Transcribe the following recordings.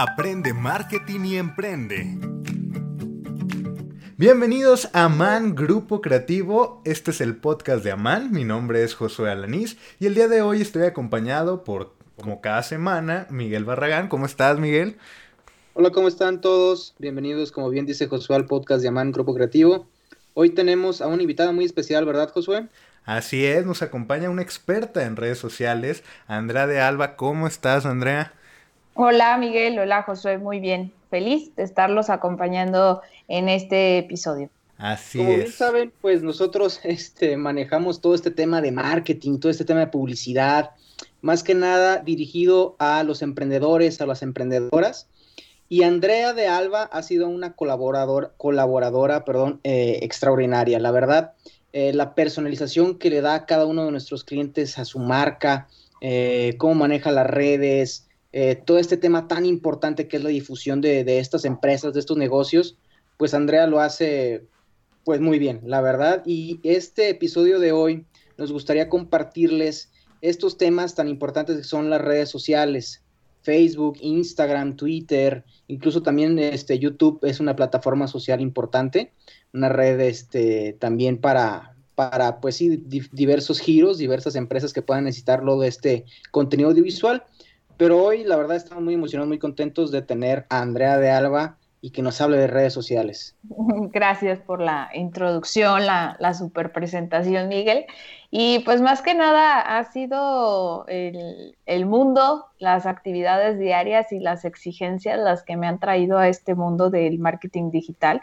Aprende marketing y emprende. Bienvenidos a Man Grupo Creativo. Este es el podcast de Aman. Mi nombre es Josué Alanís y el día de hoy estoy acompañado por, como cada semana, Miguel Barragán. ¿Cómo estás, Miguel? Hola, ¿cómo están todos? Bienvenidos, como bien dice Josué, al podcast de Aman Grupo Creativo. Hoy tenemos a una invitada muy especial, ¿verdad, Josué? Así es, nos acompaña una experta en redes sociales, Andrea de Alba. ¿Cómo estás, Andrea? Hola Miguel, hola Josué, muy bien. Feliz de estarlos acompañando en este episodio. Así Como bien saben, pues nosotros este, manejamos todo este tema de marketing, todo este tema de publicidad, más que nada dirigido a los emprendedores, a las emprendedoras. Y Andrea de Alba ha sido una colaborador, colaboradora perdón, eh, extraordinaria. La verdad, eh, la personalización que le da a cada uno de nuestros clientes a su marca, eh, cómo maneja las redes, eh, todo este tema tan importante que es la difusión de, estas empresas, de estos negocios, pues Andrea lo hace pues muy bien, la verdad. Y este episodio de hoy nos gustaría compartirles estos temas tan importantes que son las redes sociales. Facebook, Instagram, Twitter, incluso también este YouTube es una plataforma social importante, una red este, también para, para pues sí, diversos giros, diversas empresas que puedan necesitarlo de este contenido audiovisual. Pero hoy, la verdad, estamos muy emocionados, muy contentos de tener a Andrea de Alba y que nos hable de redes sociales. Gracias por la introducción, la, super presentación, Miguel. Y pues más que nada ha sido el, el, mundo, las actividades diarias y las exigencias las que me han traído a este mundo del marketing digital.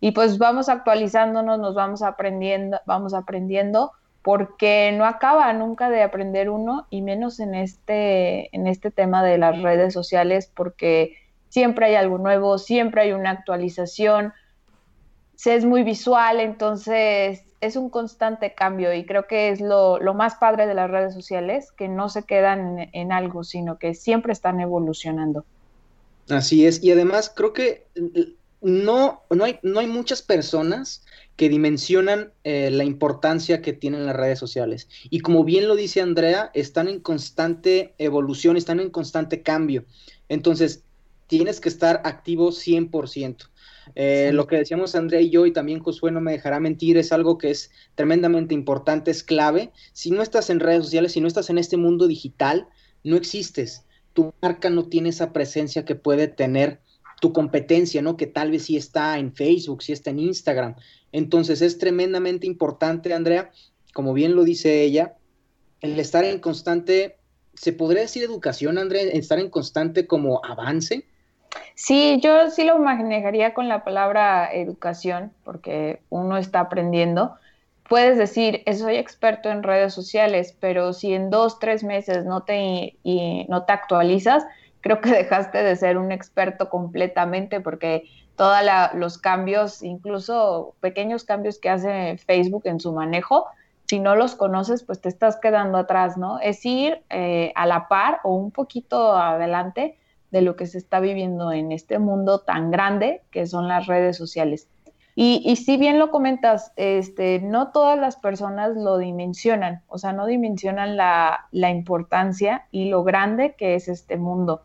Y pues vamos actualizándonos, nos vamos aprendiendo, vamos aprendiendo porque no acaba nunca de aprender uno y menos en este, en este tema de las redes sociales porque siempre hay algo nuevo, siempre hay una actualización, se es muy visual, entonces es un constante cambio y creo que es lo, más padre de las redes sociales, que no se quedan en, en algo, sino que siempre están evolucionando. Así es, y además creo que no, no, hay, no hay muchas personas que dimensionan eh, la importancia que tienen las redes sociales. Y como bien lo dice Andrea, están en constante evolución, están en constante cambio. Entonces, tienes que estar activo 100%. Eh, Lo que decíamos Andrea y yo, y también Josué no me dejará mentir, es algo que es tremendamente importante, es clave. Si no estás en redes sociales, si no estás en este mundo digital, no existes. Tu marca no tiene esa presencia que puede tener tu competencia, ¿no? Que tal vez sí está en Facebook, sí está en Instagram. Entonces es tremendamente importante, Andrea, como bien lo dice ella, el estar en constante, ¿se podría decir educación, Andrea? Estar en constante como avance. Sí, yo sí lo manejaría con la palabra educación, porque uno está aprendiendo. Puedes decir, soy experto en redes sociales, pero si en dos, tres meses no te, y no te actualizas, creo que dejaste de ser un experto completamente porque todos los cambios, incluso pequeños cambios que hace Facebook en su manejo, si no los conoces, pues te estás quedando atrás, ¿no? Es ir eh, a la par o un poquito adelante de lo que se está viviendo en este mundo tan grande que son las redes sociales. Y, si bien lo comentas, este, no todas las personas lo dimensionan, o sea, no dimensionan la, la importancia y lo grande que es este mundo.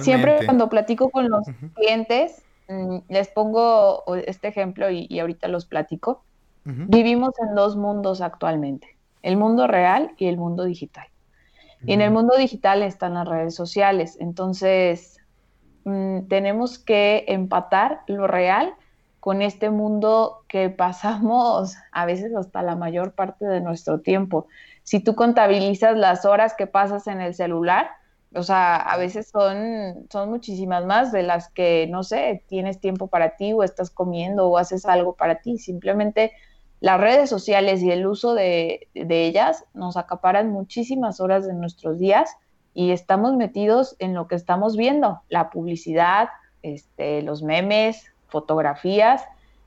Siempre cuando platico con los clientes, mm, les pongo este ejemplo y, ahorita los platico. Vivimos en dos mundos actualmente, el mundo real y el mundo digital. Y en el mundo digital están las redes sociales, entonces mm, tenemos que empatar lo real con este mundo que pasamos a veces hasta la mayor parte de nuestro tiempo. Si tú contabilizas las horas que pasas en el celular, o sea, a veces son, son muchísimas más de las que, no sé, tienes tiempo para ti o estás comiendo o haces algo para ti. Simplemente las redes sociales y el uso de, ellas nos acaparan muchísimas horas de nuestros días y estamos metidos en lo que estamos viendo, la publicidad, este, los memes, fotografías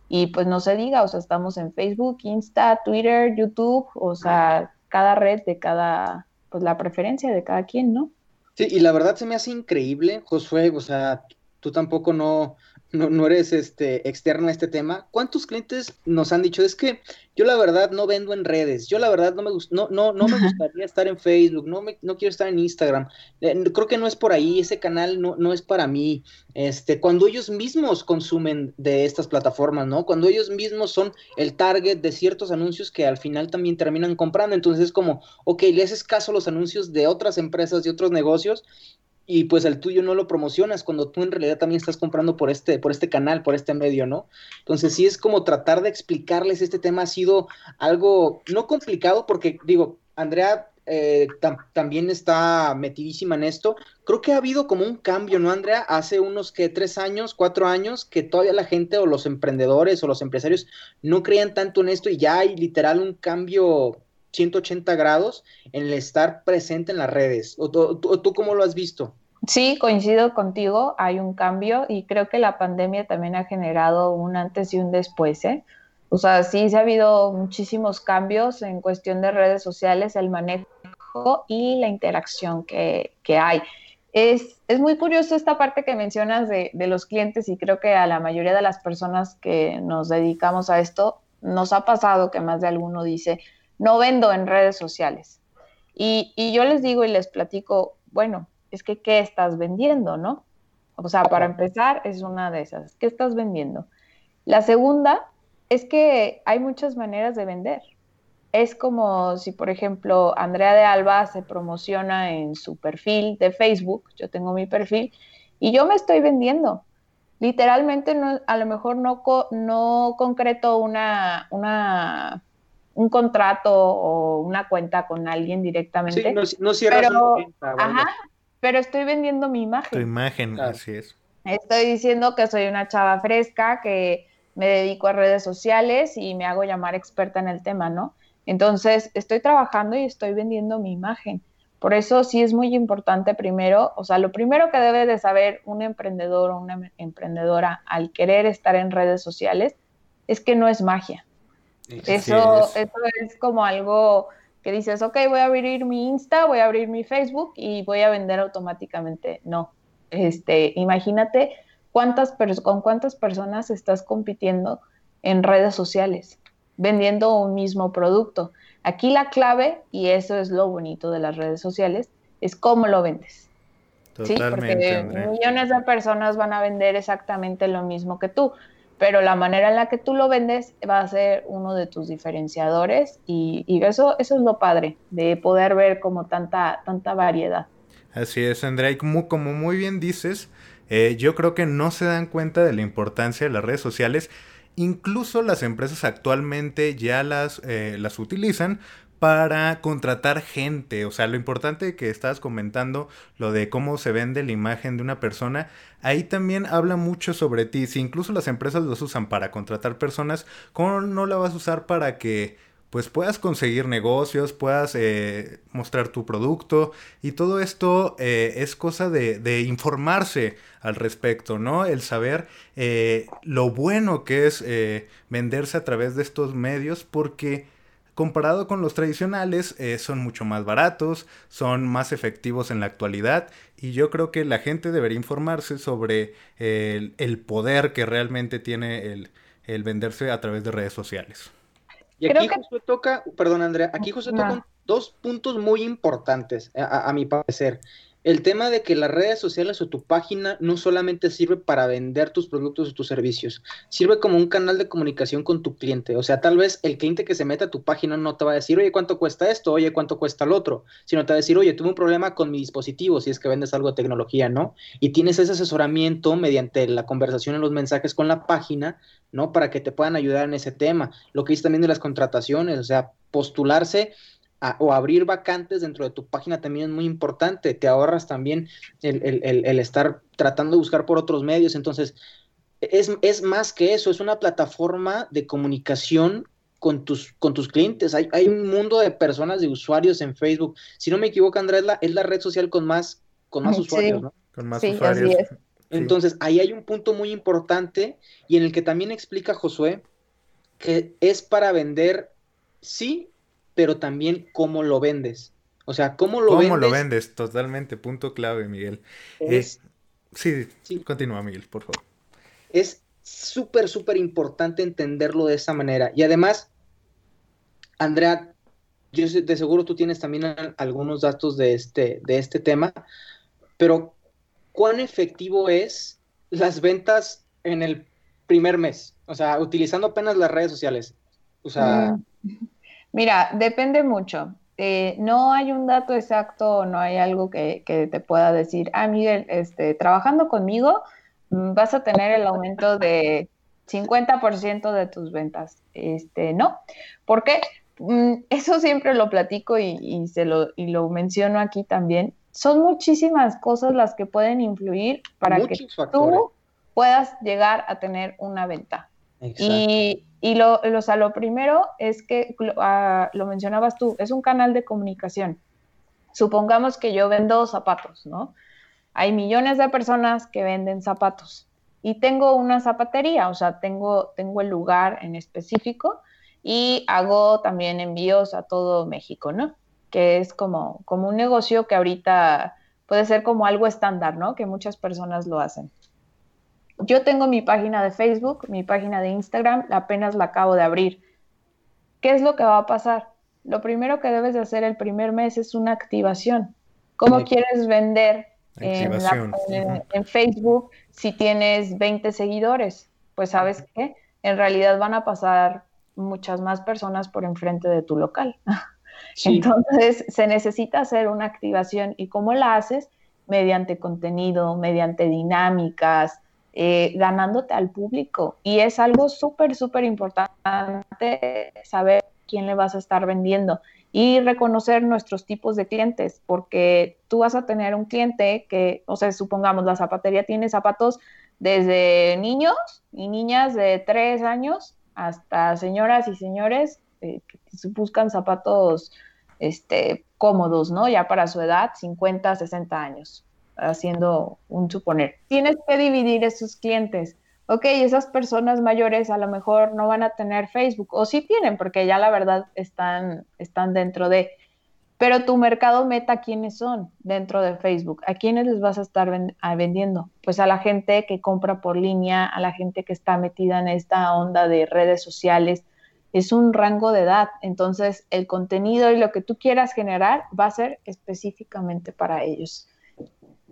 y pues no se diga, o sea, estamos en Facebook, Insta, Twitter, YouTube, o sea, cada red de cada, pues la preferencia de cada quien, ¿no? Sí, y la verdad se me hace increíble, Josué, o sea, tú tampoco no, no, no eres este, externo a este tema, ¿cuántos clientes nos han dicho? Es que yo la verdad no vendo en redes, yo la verdad no me, no, no, no me gustaría estar en Facebook, no, me, no quiero estar en Instagram, eh, creo que no es por ahí, ese canal no, no es para mí. Este, cuando ellos mismos consumen de estas plataformas, ¿no? Cuando ellos mismos son el target de ciertos anuncios que al final también terminan comprando, entonces es como, ok, le haces caso a los anuncios de otras empresas y otros negocios y pues el tuyo no lo promocionas cuando tú en realidad también estás comprando por este, por este canal, por este medio, ¿no? Entonces sí es como tratar de explicarles este tema ha sido algo no complicado porque digo, Andrea eh, también está metidísima en esto. Creo que ha habido como un cambio, ¿no, Andrea? Hace unos que tres años, cuatro años, que todavía la gente o los emprendedores o los empresarios no creían tanto en esto y ya hay literal un cambio 180 grados en el estar presente en las redes. ¿O, tú cómo lo has visto? Sí, coincido contigo, hay un cambio y creo que la pandemia también ha generado un antes y un después. ¿eh? O sea, sí se ha habido muchísimos cambios en cuestión de redes sociales, el manejo y la interacción que, hay. Es, es, muy curioso esta parte que mencionas de, de, los clientes y creo que a la mayoría de las personas que nos dedicamos a esto nos ha pasado que más de alguno dice, no vendo en redes sociales. Y, y yo les digo y les platico, bueno, es que ¿qué estás vendiendo, no? O sea, para empezar, es una de esas. ¿Qué estás vendiendo? La segunda es que hay muchas maneras de vender. Es como si, por ejemplo, Andrea de Alba se promociona en su perfil de Facebook, yo tengo mi perfil, y yo me estoy vendiendo. Literalmente, no, a lo mejor no, no concreto una, una, un contrato o una cuenta con alguien directamente. Sí, no, no cierras pero, ajá, pero estoy vendiendo mi imagen. Tu imagen, así es. Estoy diciendo que soy una chava fresca, que me dedico a redes sociales y me hago llamar experta en el tema, ¿no? Entonces, estoy trabajando y estoy vendiendo mi imagen. Por eso sí es muy importante primero, o sea, lo primero que debe de saber un emprendedor o una emprendedora al querer estar en redes sociales es que no es magia. Eso, eso es como algo que dices, ok, voy a abrir mi Insta, voy a abrir mi Facebook y voy a vender automáticamente. No, este, imagínate cuántas con cuántas personas estás compitiendo en redes sociales, vendiendo un mismo producto. Aquí la clave, y eso es lo bonito de las redes sociales, es cómo lo vendes. ¿sí? Porque millones de personas van a vender exactamente lo mismo que tú pero la manera en la que tú lo vendes va a ser uno de tus diferenciadores y, eso, eso es lo padre, de poder ver como tanta, tanta variedad. Así es, Andrea, y como, como muy bien dices, eh, yo creo que no se dan cuenta de la importancia de las redes sociales. Incluso las empresas actualmente ya las, eh, las utilizan para contratar gente. O sea, lo importante que estabas comentando, lo de cómo se vende la imagen de una persona, ahí también habla mucho sobre ti. Si incluso las empresas los usan para contratar personas, ¿cómo no la vas a usar para que pues puedas conseguir negocios, puedas eh, mostrar tu producto y todo esto eh, es cosa de, informarse al respecto, ¿no? El saber eh, lo bueno que es venderse a través de estos medios porque comparado con los tradicionales, eh, son mucho más baratos, son más efectivos en la actualidad y yo creo que la gente debería informarse sobre el, poder que realmente tiene el, venderse a través de redes sociales. Y aquí justo toca, perdón Andrea, aquí justo toca dos puntos muy importantes a mi parecer el tema de que las redes sociales o tu página no solamente sirve para vender tus productos o tus servicios, sirve como un canal de comunicación con tu cliente. O sea, tal vez el cliente que se meta a tu página no te va a decir, oye, ¿cuánto cuesta esto? Oye, ¿cuánto cuesta el otro? Sino te va a decir, oye, tuve un problema con mi dispositivo, si es que vendes algo de tecnología, ¿no? Y tienes ese asesoramiento mediante la conversación en los mensajes con la página, ¿no? Para que te puedan ayudar en ese tema. Lo que dice también de las contrataciones, o sea, postularse o abrir vacantes dentro de tu página también es muy importante. Te ahorras también el, estar tratando de buscar por otros medios. Entonces, es, más que eso, es una plataforma de comunicación con tus, con tus clientes. Hay, un mundo de personas, de usuarios en Facebook. Si no me equivoco, Andrés, es la, red social con más, con más usuarios, ¿no? Con más usuarios. Entonces, ahí hay un punto muy importante y en el que también explica Josué que es para vender, sí, pero también cómo lo vendes. O sea, cómo lo vendes. ¿Cómo lo vendes? Totalmente, punto clave, Miguel. Eh, sí, sí, continúa, Miguel, por favor. Es súper, súper importante entenderlo de esa manera. Y además, Andrea, yo de seguro tú tienes también algunos datos de este, de este tema, pero ¿cuán efectivo es las ventas en el primer mes? O sea, utilizando apenas las redes sociales. O sea... Mm. Mira, depende mucho. Eh, no hay un dato exacto, no hay algo que, te pueda decir, ah, Miguel, este, trabajando conmigo mm, vas a tener el aumento de 50% de tus ventas. Este, no. ¿Por qué? Mm, eso siempre lo platico y, se lo, y lo menciono aquí también. Son muchísimas cosas las que pueden influir para que tú puedas llegar a tener una venta. Y, y lo, lo, primero es que, ah, lo mencionabas tú, es un canal de comunicación. Supongamos que yo vendo zapatos, ¿no? Hay millones de personas que venden zapatos y tengo una zapatería, o sea, tengo, tengo el lugar en específico y hago también envíos a todo México, ¿no? Que es como, como un negocio que ahorita puede ser como algo estándar, ¿no? Que muchas personas lo hacen. Yo tengo mi página de Facebook, mi página de Instagram, apenas la acabo de abrir. ¿Qué es lo que va a pasar? Lo primero que debes de hacer el primer mes es una activación. ¿Cómo quieres vender en, en, Facebook si tienes 20 seguidores? Pues sabes qué, en realidad van a pasar muchas más personas por enfrente de tu local. Entonces se necesita hacer una activación y cómo la haces mediante contenido, mediante dinámicas, eh, ganándote al público. Y es algo súper, súper importante saber quién le vas a estar vendiendo y reconocer nuestros tipos de clientes, porque tú vas a tener un cliente que, o sea, supongamos la zapatería tiene zapatos desde niños y niñas de tres años hasta señoras y señores eh, que buscan zapatos este, cómodos, ¿no? Ya para su edad, 50, 60 años haciendo un suponer. Tienes que dividir esos clientes. Ok, esas personas mayores a lo mejor no van a tener Facebook, o sí tienen, porque ya la verdad están, están dentro de. Pero tu mercado meta, ¿quiénes son dentro de Facebook? ¿A quiénes les vas a estar vendiendo? Pues a la gente que compra por línea, a la gente que está metida en esta onda de redes sociales. Es un rango de edad. Entonces, el contenido y lo que tú quieras generar va a ser específicamente para ellos.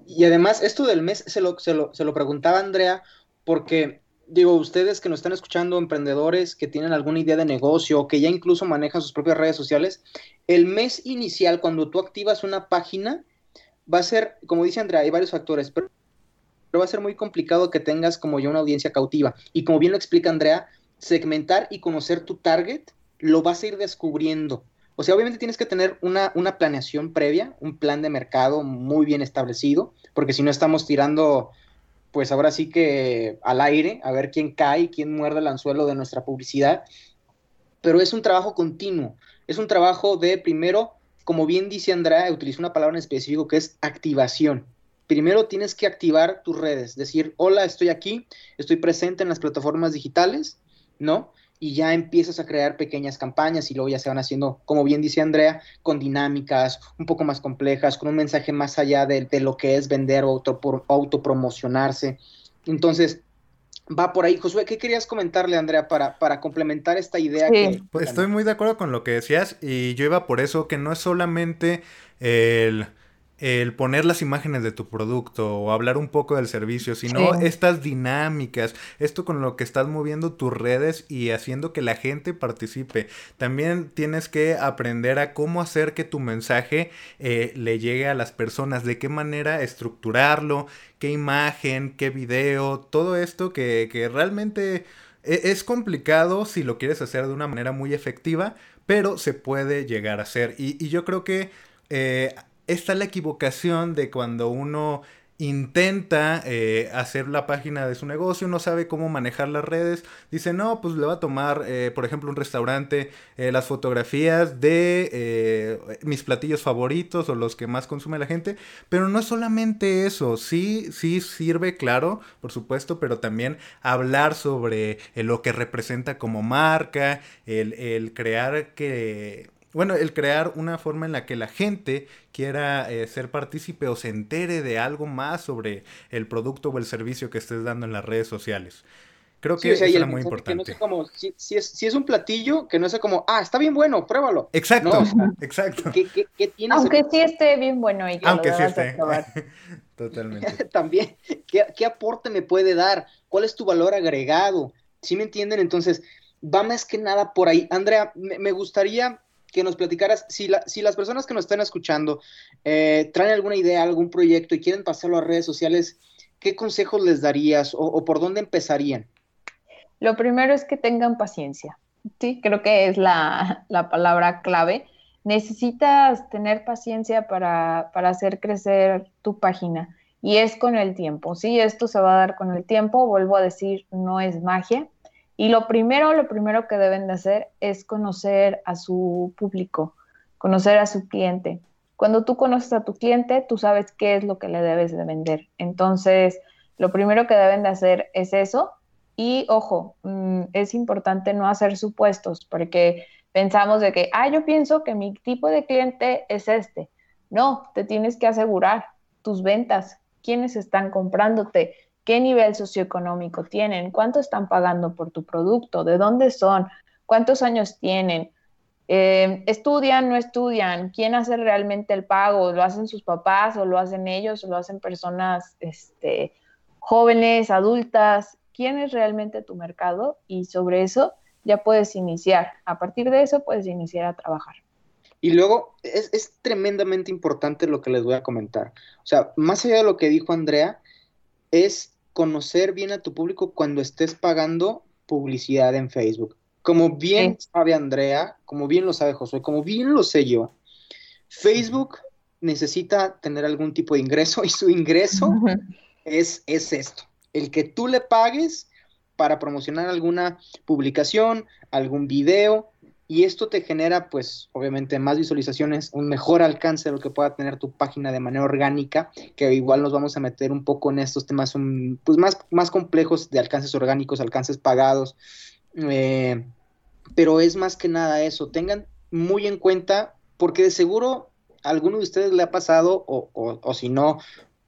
Y además, esto del mes se lo, se lo, preguntaba Andrea, porque digo, ustedes que nos están escuchando, emprendedores que tienen alguna idea de negocio que ya incluso manejan sus propias redes sociales, el mes inicial, cuando tú activas una página, va a ser, como dice Andrea, hay varios factores, pero, va a ser muy complicado que tengas como ya una audiencia cautiva. Y como bien lo explica Andrea, segmentar y conocer tu target lo vas a ir descubriendo. O sea, obviamente tienes que tener una, una planeación previa, un plan de mercado muy bien establecido, porque si no estamos tirando, pues ahora sí que al aire, a ver quién cae, quién muerde el anzuelo de nuestra publicidad. Pero es un trabajo continuo, es un trabajo de primero, como bien dice Andrea, utiliza una palabra en específico que es activación. Primero tienes que activar tus redes, decir, hola, estoy aquí, estoy presente en las plataformas digitales, ¿no? Y ya empiezas a crear pequeñas campañas y luego ya se van haciendo, como bien dice Andrea, con dinámicas un poco más complejas, con un mensaje más allá de, lo que es vender o auto, autopromocionarse. Entonces, va por ahí. Josué, ¿qué querías comentarle, Andrea, para, para complementar esta idea? pues estoy muy de acuerdo con lo que decías y yo iba por eso que no es solamente el el poner las imágenes de tu producto o hablar un poco del servicio, sino estas dinámicas, esto con lo que estás moviendo tus redes y haciendo que la gente participe. También tienes que aprender a cómo hacer que tu mensaje eh, le llegue a las personas, de qué manera estructurarlo, qué imagen, qué video, todo esto que, que realmente e, es complicado si lo quieres hacer de una manera muy efectiva, pero se puede llegar a hacer. Y, y yo creo que eh, esta es la equivocación de cuando uno intenta eh, hacer la página de su negocio, no sabe cómo manejar las redes, dice, no, pues le va a tomar, eh, por ejemplo, un restaurante, eh, las fotografías de mis platillos favoritos o los que más consume la gente, pero no es solamente eso, sí, sí sirve, claro, por supuesto, pero también hablar sobre lo que representa como marca, el, el crear que bueno, el crear una forma en la que la gente quiera eh, ser partícipe o se entere de algo más sobre el producto o el servicio que estés dando en las redes sociales. Creo que eso es muy importante. como, si, es, si, es, un platillo, que no sea como, ah, está bien bueno, pruébalo. Exacto, exacto. Aunque sí esté bien bueno y Aunque sí esté. Totalmente. También, ¿qué, aporte me puede dar? ¿Cuál es tu valor agregado? ¿Sí me entienden? Entonces, va más que nada por ahí. Andrea, me, gustaría que nos platicaras, si, si las personas que nos están escuchando eh, traen alguna idea, algún proyecto y quieren pasarlo a redes sociales, ¿qué consejos les darías o por dónde empezarían? Lo primero es que tengan paciencia. Sí, creo que es la, palabra clave. Necesitas tener paciencia para, hacer crecer tu página y es con el tiempo. Sí, esto se va a dar con el tiempo. Vuelvo a decir, no es magia. Y lo primero, lo primero que deben de hacer es conocer a su público, conocer a su cliente. Cuando tú conoces a tu cliente, tú sabes qué es lo que le debes de vender. Entonces, lo primero que deben de hacer es eso, y ojo, mm, es importante no hacer supuestos porque pensamos de que, ah, yo pienso que mi tipo de cliente es este. No, te tienes que asegurar tus ventas, quiénes están comprándote, qué nivel socioeconómico tienen, cuánto están pagando por tu producto, de dónde son, cuántos años tienen, eh, estudian, no estudian, quién hace realmente el pago, lo hacen sus papás o lo hacen ellos o lo hacen personas este, jóvenes, adultas, quién es realmente tu mercado y sobre eso ya puedes iniciar. A partir de eso puedes iniciar a trabajar. Y luego es, tremendamente importante lo que les voy a comentar. O sea, más allá de lo que dijo Andrea, es conocer bien a tu público cuando estés pagando publicidad en Facebook. Como bien sabe Andrea, como bien lo sabe Josué, como bien lo sé yo, Facebook necesita tener algún tipo de ingreso y su ingreso es, es esto el que tú le pagues para promocionar alguna publicación, algún video, y esto te genera, pues, obviamente, más visualizaciones, un mejor alcance de lo que pueda tener tu página de manera orgánica, que igual nos vamos a meter un poco en estos temas, pues, más, más complejos de alcances orgánicos, alcances pagados, eh, pero es más que nada eso, tengan muy en cuenta, porque de seguro a alguno de ustedes le ha pasado, o, o si no,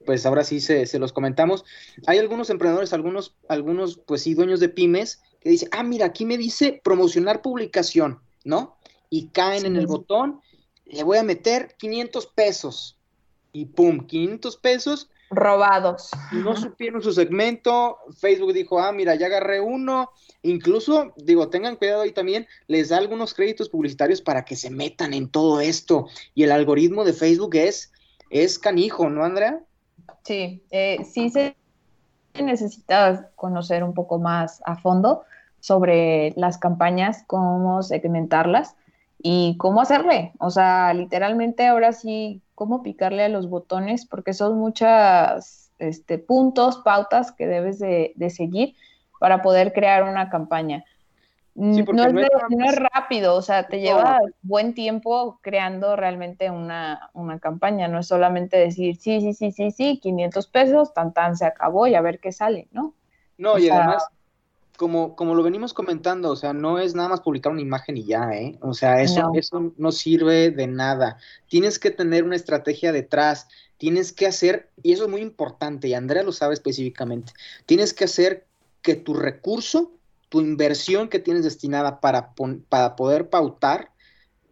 pues ahora sí se, los comentamos. Hay algunos emprendedores, algunos, algunos, pues sí, dueños de pymes, que dicen, ah, mira, aquí me dice promocionar publicación, ¿no? Y caen en el botón, le voy a meter 500 pesos. Y pum, 500 pesos. Robados. No supieron su segmento. Facebook dijo, ah, mira, ya agarré uno. Incluso, digo, tengan cuidado ahí también, les da algunos créditos publicitarios para que se metan en todo esto. Y el algoritmo de Facebook es, es canijo, ¿no, Andrea? Sí, eh, sí se necesita conocer un poco más a fondo sobre las campañas, cómo segmentarlas y cómo hacerle. O sea, literalmente ahora sí, cómo picarle a los botones, porque son muchos este, puntos, pautas que debes de seguir para poder crear una campaña. Mm, no, es rápido, o sea, te lleva buen tiempo creando realmente una, campaña, no es solamente decir, sí, sí, sí, sí, sí, 500 pesos, tan tan se acabó y a ver qué sale, ¿no? No, y además, como, como lo venimos comentando, o sea, no es nada más publicar una imagen y ya, ¿eh? O sea, eso no. eso no sirve de nada. Tienes que tener una estrategia detrás, tienes que hacer, y eso es muy importante, y Andrea lo sabe específicamente, tienes que hacer que tu recurso tu inversión que tienes destinada para, para poder pautar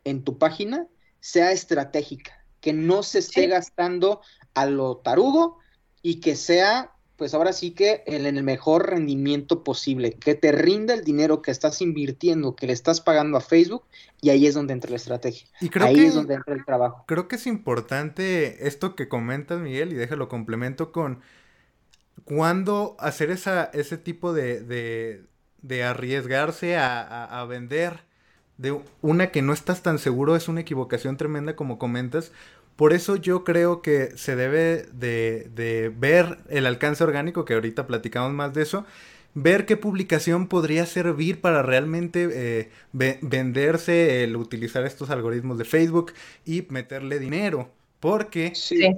en tu página sea estratégica, que no se esté gastando a lo tarugo y que sea, pues ahora sí que en el mejor rendimiento posible, que te rinda el dinero que estás invirtiendo, que le estás pagando a Facebook y ahí es donde entra la estrategia. Y creo ahí es donde entra el trabajo. Creo que es importante esto que comentas, Miguel, y déjalo complemento con cuándo hacer esa, ese tipo de de arriesgarse a, vender de una que no estás tan seguro es una equivocación tremenda como comentas. Por eso yo creo que se debe de, ver el alcance orgánico, que ahorita platicamos más de eso, ver qué publicación podría servir para realmente eh, venderse, el utilizar estos algoritmos de Facebook y meterle dinero. Porque sí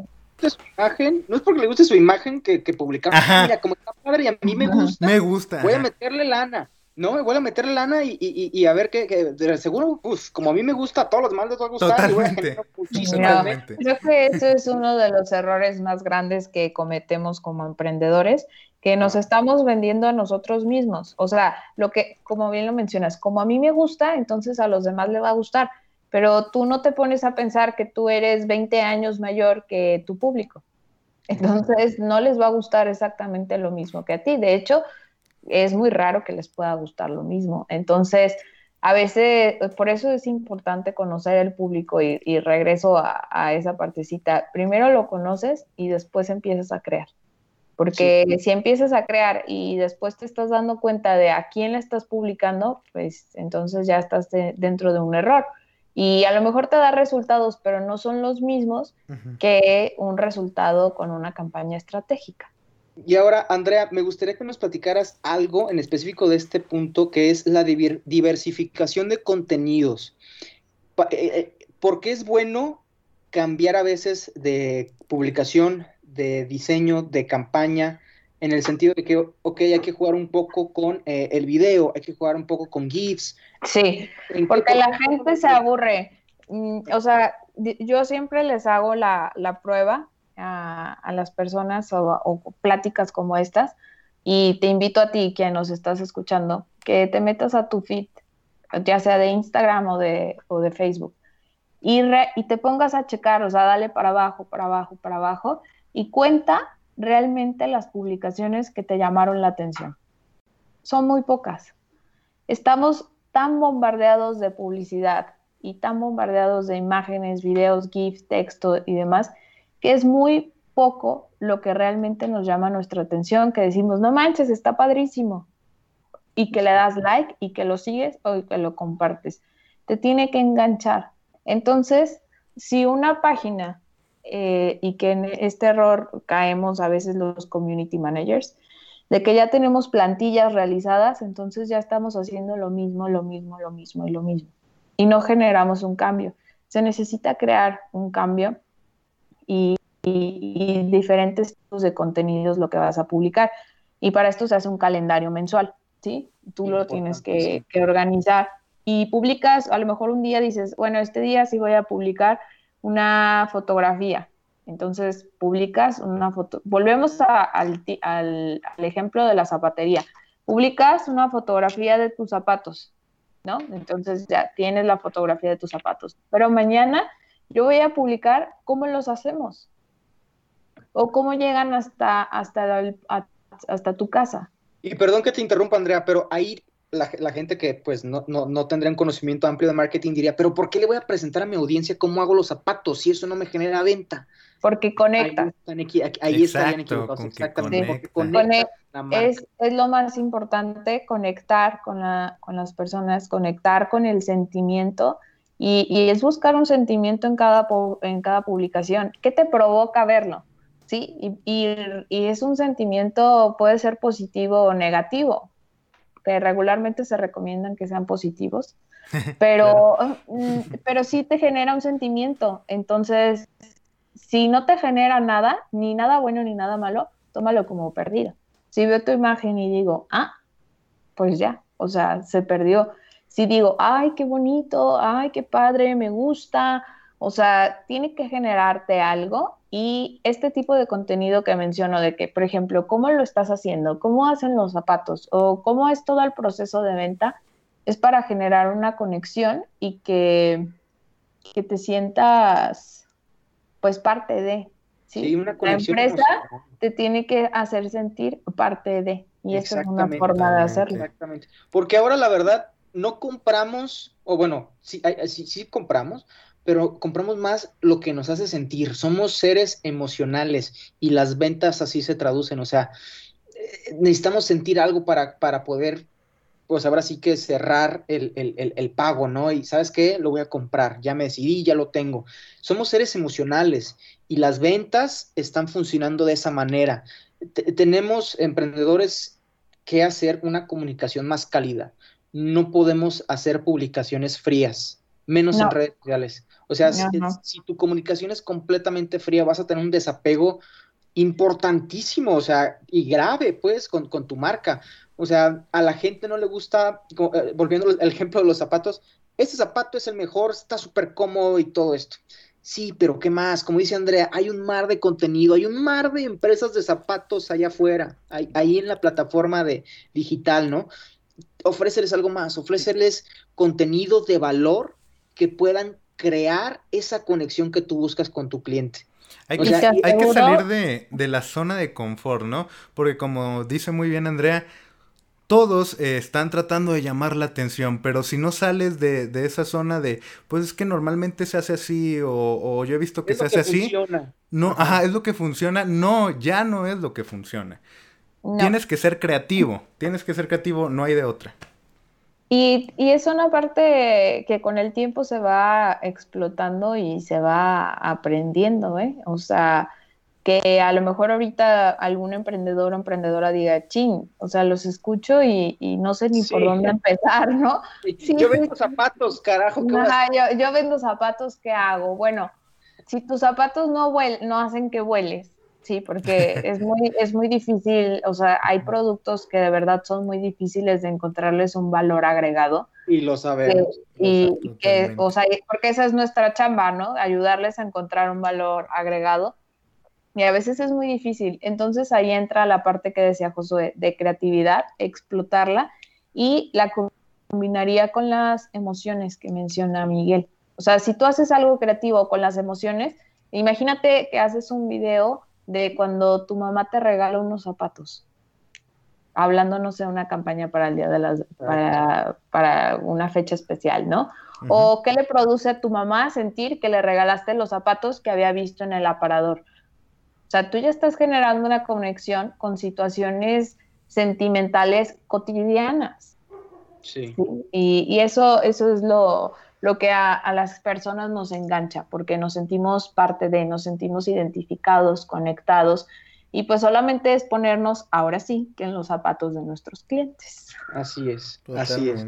su imagen, no es porque le guste su imagen que, que publicamos. Mira, como está padre y a mí me gusta. Me gusta. Voy a meterle lana. No, me voy a meter lana y, y, y a ver qué, seguro, pues como a mí me gusta, a todos los demás les va a gustar. Totalmente. creo que eso es uno de los errores más grandes que cometemos como emprendedores, que nos estamos vendiendo a nosotros mismos. O sea, lo que, como bien lo mencionas, como a mí me gusta, entonces a los demás le va a gustar, pero tú no te pones a pensar que tú eres 20 años mayor que tu público. Entonces, no les va a gustar exactamente lo mismo que a ti. De hecho, es muy raro que les pueda gustar lo mismo. Entonces, a veces, por eso es importante conocer el público y, regreso a, esa partecita. Primero lo conoces y después empiezas a crear. Porque si empiezas a crear y después te estás dando cuenta de a quién le estás publicando, pues entonces ya estás dentro de un error. Y a lo mejor te da resultados, pero no son los mismos que un resultado con una campaña estratégica. Y ahora, Andrea, me gustaría que nos platicaras algo en específico de este punto, que es la diversificación de contenidos. Eh, eh, ¿Por qué es bueno cambiar a veces de publicación, de diseño, de campaña, en el sentido de que, ok, hay que jugar un poco con eh, el video, hay que jugar un poco con GIFs? Sí, porque la gente se aburre. Mm, o sea, yo siempre les hago la, la prueba a, las personas o, pláticas como estas. Y te invito a ti, que nos estás escuchando, que te metas a tu feed, ya sea de Instagram o de, o de Facebook, y, y te pongas a checar, o sea, dale para abajo, para abajo, para abajo, y cuenta realmente las publicaciones que te llamaron la atención. Son muy pocas. Estamos tan bombardeados de publicidad y tan bombardeados de imágenes, videos, GIFs, texto y demás, que es muy poco lo que realmente nos llama nuestra atención, que decimos, no manches, está padrísimo, y que le das like y que lo sigues o que lo compartes. Te tiene que enganchar. Entonces, si una página, eh, y que en este error caemos a veces los community managers, de que ya tenemos plantillas realizadas, entonces ya estamos haciendo lo mismo, lo mismo, lo mismo y lo mismo. Y no generamos un cambio. Se necesita crear un cambio y, diferentes tipos de contenidos lo que vas a publicar. Y para esto se hace un calendario mensual, ¿sí? Tú lo tienes que, organizar y publicas, a lo mejor un día dices, bueno, este día sí voy a publicar una fotografía. Entonces publicas una foto. Volvemos al, al, ejemplo de la zapatería. Publicas una fotografía de tus zapatos, ¿no? Entonces ya tienes la fotografía de tus zapatos. Pero mañana yo voy a publicar cómo los hacemos o cómo llegan hasta, hasta, hasta tu casa. Y perdón que te interrumpa, Andrea, pero ahí la, gente que pues no, no, no tendría un conocimiento amplio de marketing diría, pero ¿por qué le voy a presentar a mi audiencia cómo hago los zapatos si eso no me genera venta? Porque conecta. Ahí, estarían equivocados. Exactamente. es, es, lo más importante, conectar con, la, con las personas, conectar con el sentimiento y, es buscar un sentimiento en cada, en cada publicación. ¿Qué te provoca verlo? ¿Sí? Y, es un sentimiento, puede ser positivo o negativo, que regularmente se recomiendan que sean positivos, pero, mm, pero sí te genera un sentimiento. Entonces, si no te genera nada, ni nada bueno ni nada malo, tómalo como perdido. Si veo tu imagen y digo, ah, pues ya, o sea, se perdió si digo, ay, qué bonito, ay, qué padre, me gusta, o sea, tiene que generarte algo y este tipo de contenido que menciono de que, por ejemplo, cómo lo estás haciendo, cómo hacen los zapatos o cómo es todo el proceso de venta, es para generar una conexión y que, que te sientas pues parte de. ¿sí? una la empresa te tiene que hacer sentir parte de. Y esa es una forma de hacerlo. Exactamente. Porque ahora la verdad, no compramos, o bueno, sí, sí, compramos, pero compramos más lo que nos hace sentir. Somos seres emocionales y las ventas así se traducen. O sea, eh, necesitamos sentir algo para, para poder, pues ahora sí que cerrar el, el, el, pago, ¿no? Y sabes qué, lo voy a comprar, ya me decidí, ya lo tengo. Somos seres emocionales y las ventas están funcionando de esa manera. tenemos emprendedores que hacer una comunicación más cálida no podemos hacer publicaciones frías, menos en redes sociales. O sea, si, tu comunicación es completamente fría, vas a tener un desapego importantísimo, o sea, y grave, pues, con, tu marca. O sea, a la gente no le gusta, eh, volviendo al ejemplo de los zapatos, este zapato es el mejor, está súper cómodo y todo esto. Sí, pero ¿qué más? Como dice Andrea, hay un mar de contenido, hay un mar de empresas de zapatos allá afuera, ahí, en la plataforma de digital, ¿no? Ofréceles algo más, ofréceles contenido de valor que puedan crear esa conexión que tú buscas con tu cliente. Hay que, hay que salir de, de, la zona de confort, ¿no? Porque como dice muy bien Andrea, todos eh, están tratando de llamar la atención, pero si no sales de, de, esa zona de, pues es que normalmente se hace así, o, yo he visto que se hace así. No, ajá. es lo que funciona. No, ya no es lo que funciona. Tienes que ser creativo, tienes que ser creativo, no hay de otra. Y, y, es una parte que con el tiempo se va explotando y se va aprendiendo, ¿eh? O sea, que a lo mejor ahorita algún emprendedor o emprendedora diga, ching, o sea, los escucho y, no sé ni por dónde empezar, ¿no? yo vendo zapatos, carajo. yo, yo, vendo zapatos, ¿qué hago? Bueno, si tus zapatos no, no hacen que vueles, sí, porque es muy, es muy difícil, o sea, hay productos que de verdad son muy difíciles de encontrarles un valor agregado. Y lo sabemos. y que, o sea, porque esa es nuestra chamba, ¿no? Ayudarles a encontrar un valor agregado y a veces es muy difícil. Entonces ahí entra la parte que decía Josué, de creatividad, explotarla y la combinaría con las emociones que menciona Miguel. O sea, si tú haces algo creativo con las emociones, imagínate que haces un video de cuando tu mamá te regala unos zapatos, hablándonos de una campaña para el día de las, para, para una fecha especial, ¿no? O qué le produce a tu mamá sentir que le regalaste los zapatos que había visto en el aparador o sea, tú ya estás generando una conexión con situaciones sentimentales cotidianas. Sí. Y, eso, eso es lo, lo que a, las personas nos engancha, porque nos sentimos parte de, nos sentimos identificados, conectados, y pues solamente es ponernos ahora sí que en los zapatos de nuestros clientes. Así es, así es.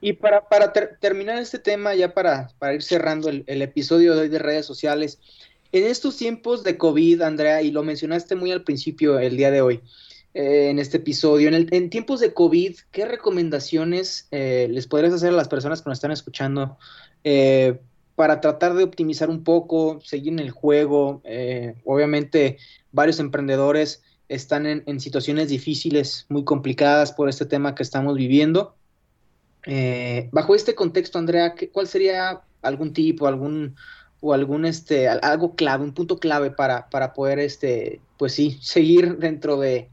Y para, para terminar este tema, ya para, para ir cerrando el, el, episodio de hoy de redes sociales, en estos tiempos de COVID, Andrea, y lo mencionaste muy al principio el día de hoy, eh, en este episodio, en, tiempos de COVID, ¿qué recomendaciones eh, les podrías hacer a las personas que nos están escuchando eh, para tratar de optimizar un poco, seguir en el juego? obviamente, varios emprendedores están en, situaciones difíciles, muy complicadas por este tema que estamos viviendo. bajo este contexto, Andrea, ¿cuál sería algún tipo, algún o algún este algo clave, un punto clave para, para poder este pues sí, seguir dentro de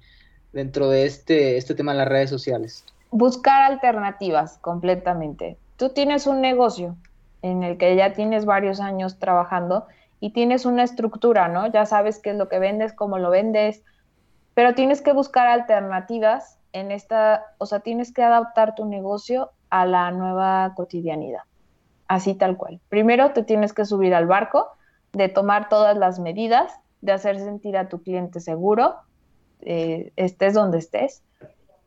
dentro de este este tema de las redes sociales. Buscar alternativas completamente. Tú tienes un negocio en el que ya tienes varios años trabajando y tienes una estructura, ¿no? Ya sabes qué es lo que vendes, cómo lo vendes, pero tienes que buscar alternativas en esta, o sea, tienes que adaptar tu negocio a la nueva cotidianidad así tal cual. Primero te tienes que subir al barco, de tomar todas las medidas, de hacer sentir a tu cliente seguro, eh, estés donde estés.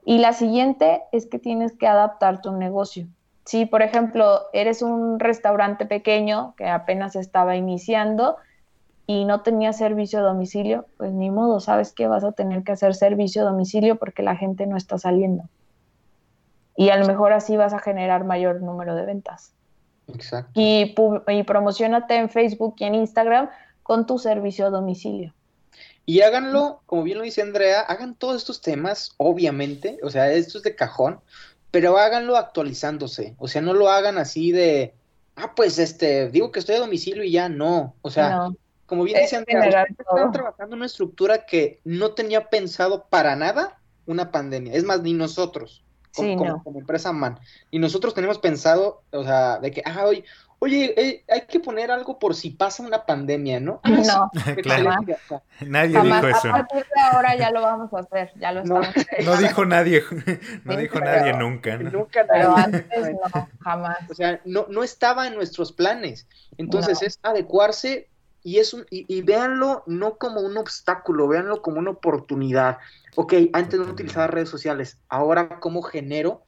Y la siguiente es que tienes que adaptar tu negocio. Si, por ejemplo, eres un restaurante pequeño que apenas estaba iniciando y no tenía servicio a domicilio, pues ni modo, sabes que vas a tener que hacer servicio a domicilio porque la gente no está saliendo. Y a lo mejor así vas a generar mayor número de ventas. Exacto. Y, y promocionate en Facebook y en Instagram con tu servicio a domicilio. Y háganlo, como bien lo dice Andrea, hagan todos estos temas, obviamente, o sea, esto es de cajón, pero háganlo actualizándose, o sea, no lo hagan así de, ah, pues este, digo que estoy a domicilio y ya no, o sea, como bien dice Andrea, están trabajando en una estructura que no tenía pensado para nada una pandemia, es más, ni nosotros como, empresa MAN. Y nosotros tenemos pensado, o sea, de que, ah, oye, oye eh, hay que poner algo por si pasa una pandemia, ¿no? no, claro. Nadie dijo eso. A partir de ahora ya lo vamos a hacer, ya lo no, estamos No dijo nadie, no dijo nadie nunca. ¿no? Nunca Pero antes no, jamás. O sea, no, no estaba en nuestros planes. Entonces es adecuarse y, es un, y, y véanlo no como un obstáculo, véanlo como una oportunidad ok, antes no utilizaba redes sociales, ahora cómo genero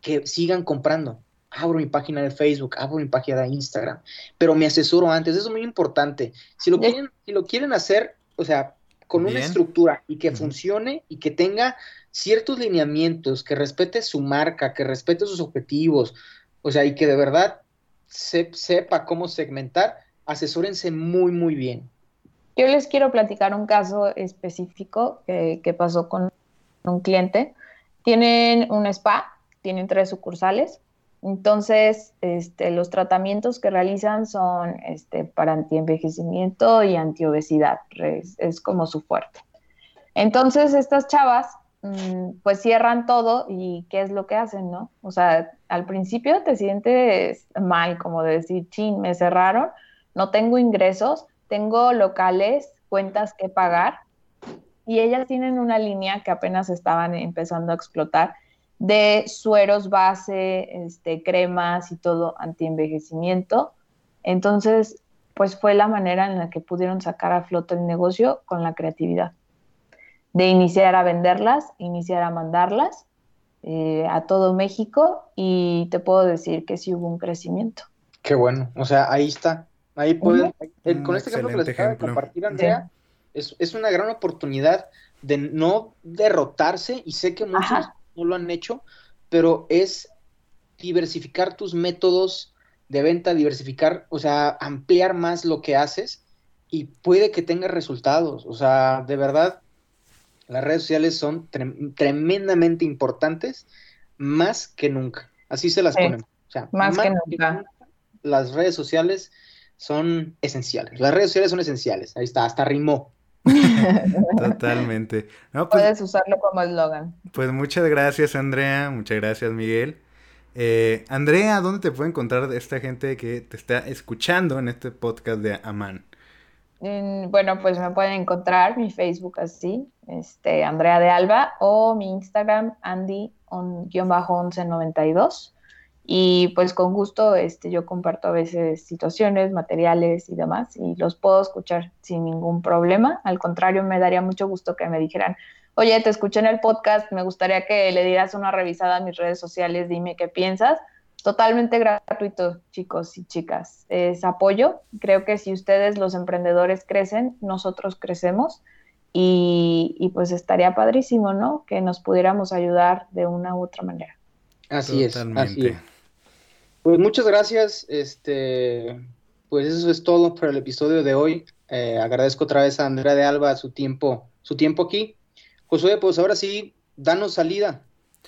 que sigan comprando. Abro mi página de Facebook, abro mi página de Instagram, pero me asesoro antes, eso es muy importante. Si lo quieren, si lo quieren hacer, o sea, con una estructura y que funcione y que tenga ciertos lineamientos, que respete su marca, que respete sus objetivos, o sea, y que de verdad sepa cómo segmentar, asesórense muy, muy bien. Yo les quiero platicar un caso específico que, que pasó con un cliente. Tienen un spa, tienen tres sucursales. Entonces, este, los tratamientos que realizan son este, para antienvejecimiento y antiobesidad, es, es como su fuerte. Entonces, estas chavas Mm, pues cierran todo y qué es lo que hacen, ¿no? O sea, al principio te sientes mal, como de decir, chin, me cerraron, no tengo ingresos, tengo locales, cuentas que pagar y ellas tienen una línea que apenas estaban empezando a explotar de sueros base, este, cremas y todo anti-envejecimiento. Entonces, pues fue la manera en la que pudieron sacar a flote el negocio con la creatividad. De iniciar a venderlas, iniciar a mandarlas eh, a todo México. Y te puedo decir que sí hubo un crecimiento. Qué bueno, o sea, ahí está, ahí pueden, con este ejemplo que les acaba de compartir Andrea, es, una gran oportunidad de no derrotarse. Y sé que muchos no lo han hecho, pero es diversificar tus métodos de venta, diversificar, o sea, ampliar más lo que haces y puede que tengas resultados, o sea, de verdad, las redes sociales son tremendamente importantes, más que nunca. Así se las ponemos. más, que, nunca. Las redes sociales son esenciales. Las redes sociales son esenciales. Ahí está, hasta rimó. Totalmente. Pues Puedes usarlo como eslogan. Pues muchas gracias, Andrea. Muchas gracias, Miguel. Eh, Andrea, ¿dónde te puede encontrar esta gente que te está escuchando en este podcast de Amán? bueno, pues me pueden encontrar mi Facebook así, este, Andrea de Alba, o mi Instagram, Andy-1192. Y pues con gusto este, yo comparto a veces situaciones, materiales y demás, y los puedo escuchar sin ningún problema. Al contrario, me daría mucho gusto que me dijeran, oye, te escuché en el podcast, me gustaría que le dieras una revisada a mis redes sociales, dime qué piensas totalmente gratuito, chicos y chicas. Es apoyo. Creo que si ustedes, los emprendedores, crecen, nosotros crecemos. Y, pues estaría padrísimo, ¿no? Que nos pudiéramos ayudar de una u otra manera. Así es, así Pues muchas gracias. Este, pues eso es todo por el episodio de hoy. Eh, agradezco otra vez a Andrea de Alba su tiempo, su tiempo aquí. Josué, pues ahora sí, danos salida.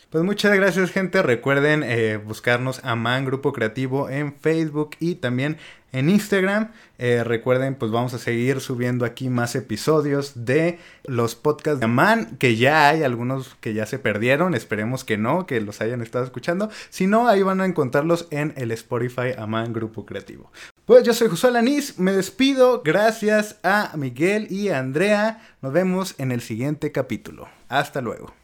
Pues muchas gracias gente, recuerden eh, buscarnos a Man Grupo Creativo en Facebook y también en Instagram. Eh, recuerden, pues vamos a seguir subiendo aquí más episodios de los podcasts de Aman, que ya hay algunos que ya se perdieron, esperemos que no, que los hayan estado escuchando. Si no, ahí van a encontrarlos en el Spotify Aman Grupo Creativo. Pues yo soy Josué Lanís, me despido, gracias a Miguel y a Andrea, nos vemos en el siguiente capítulo. Hasta luego.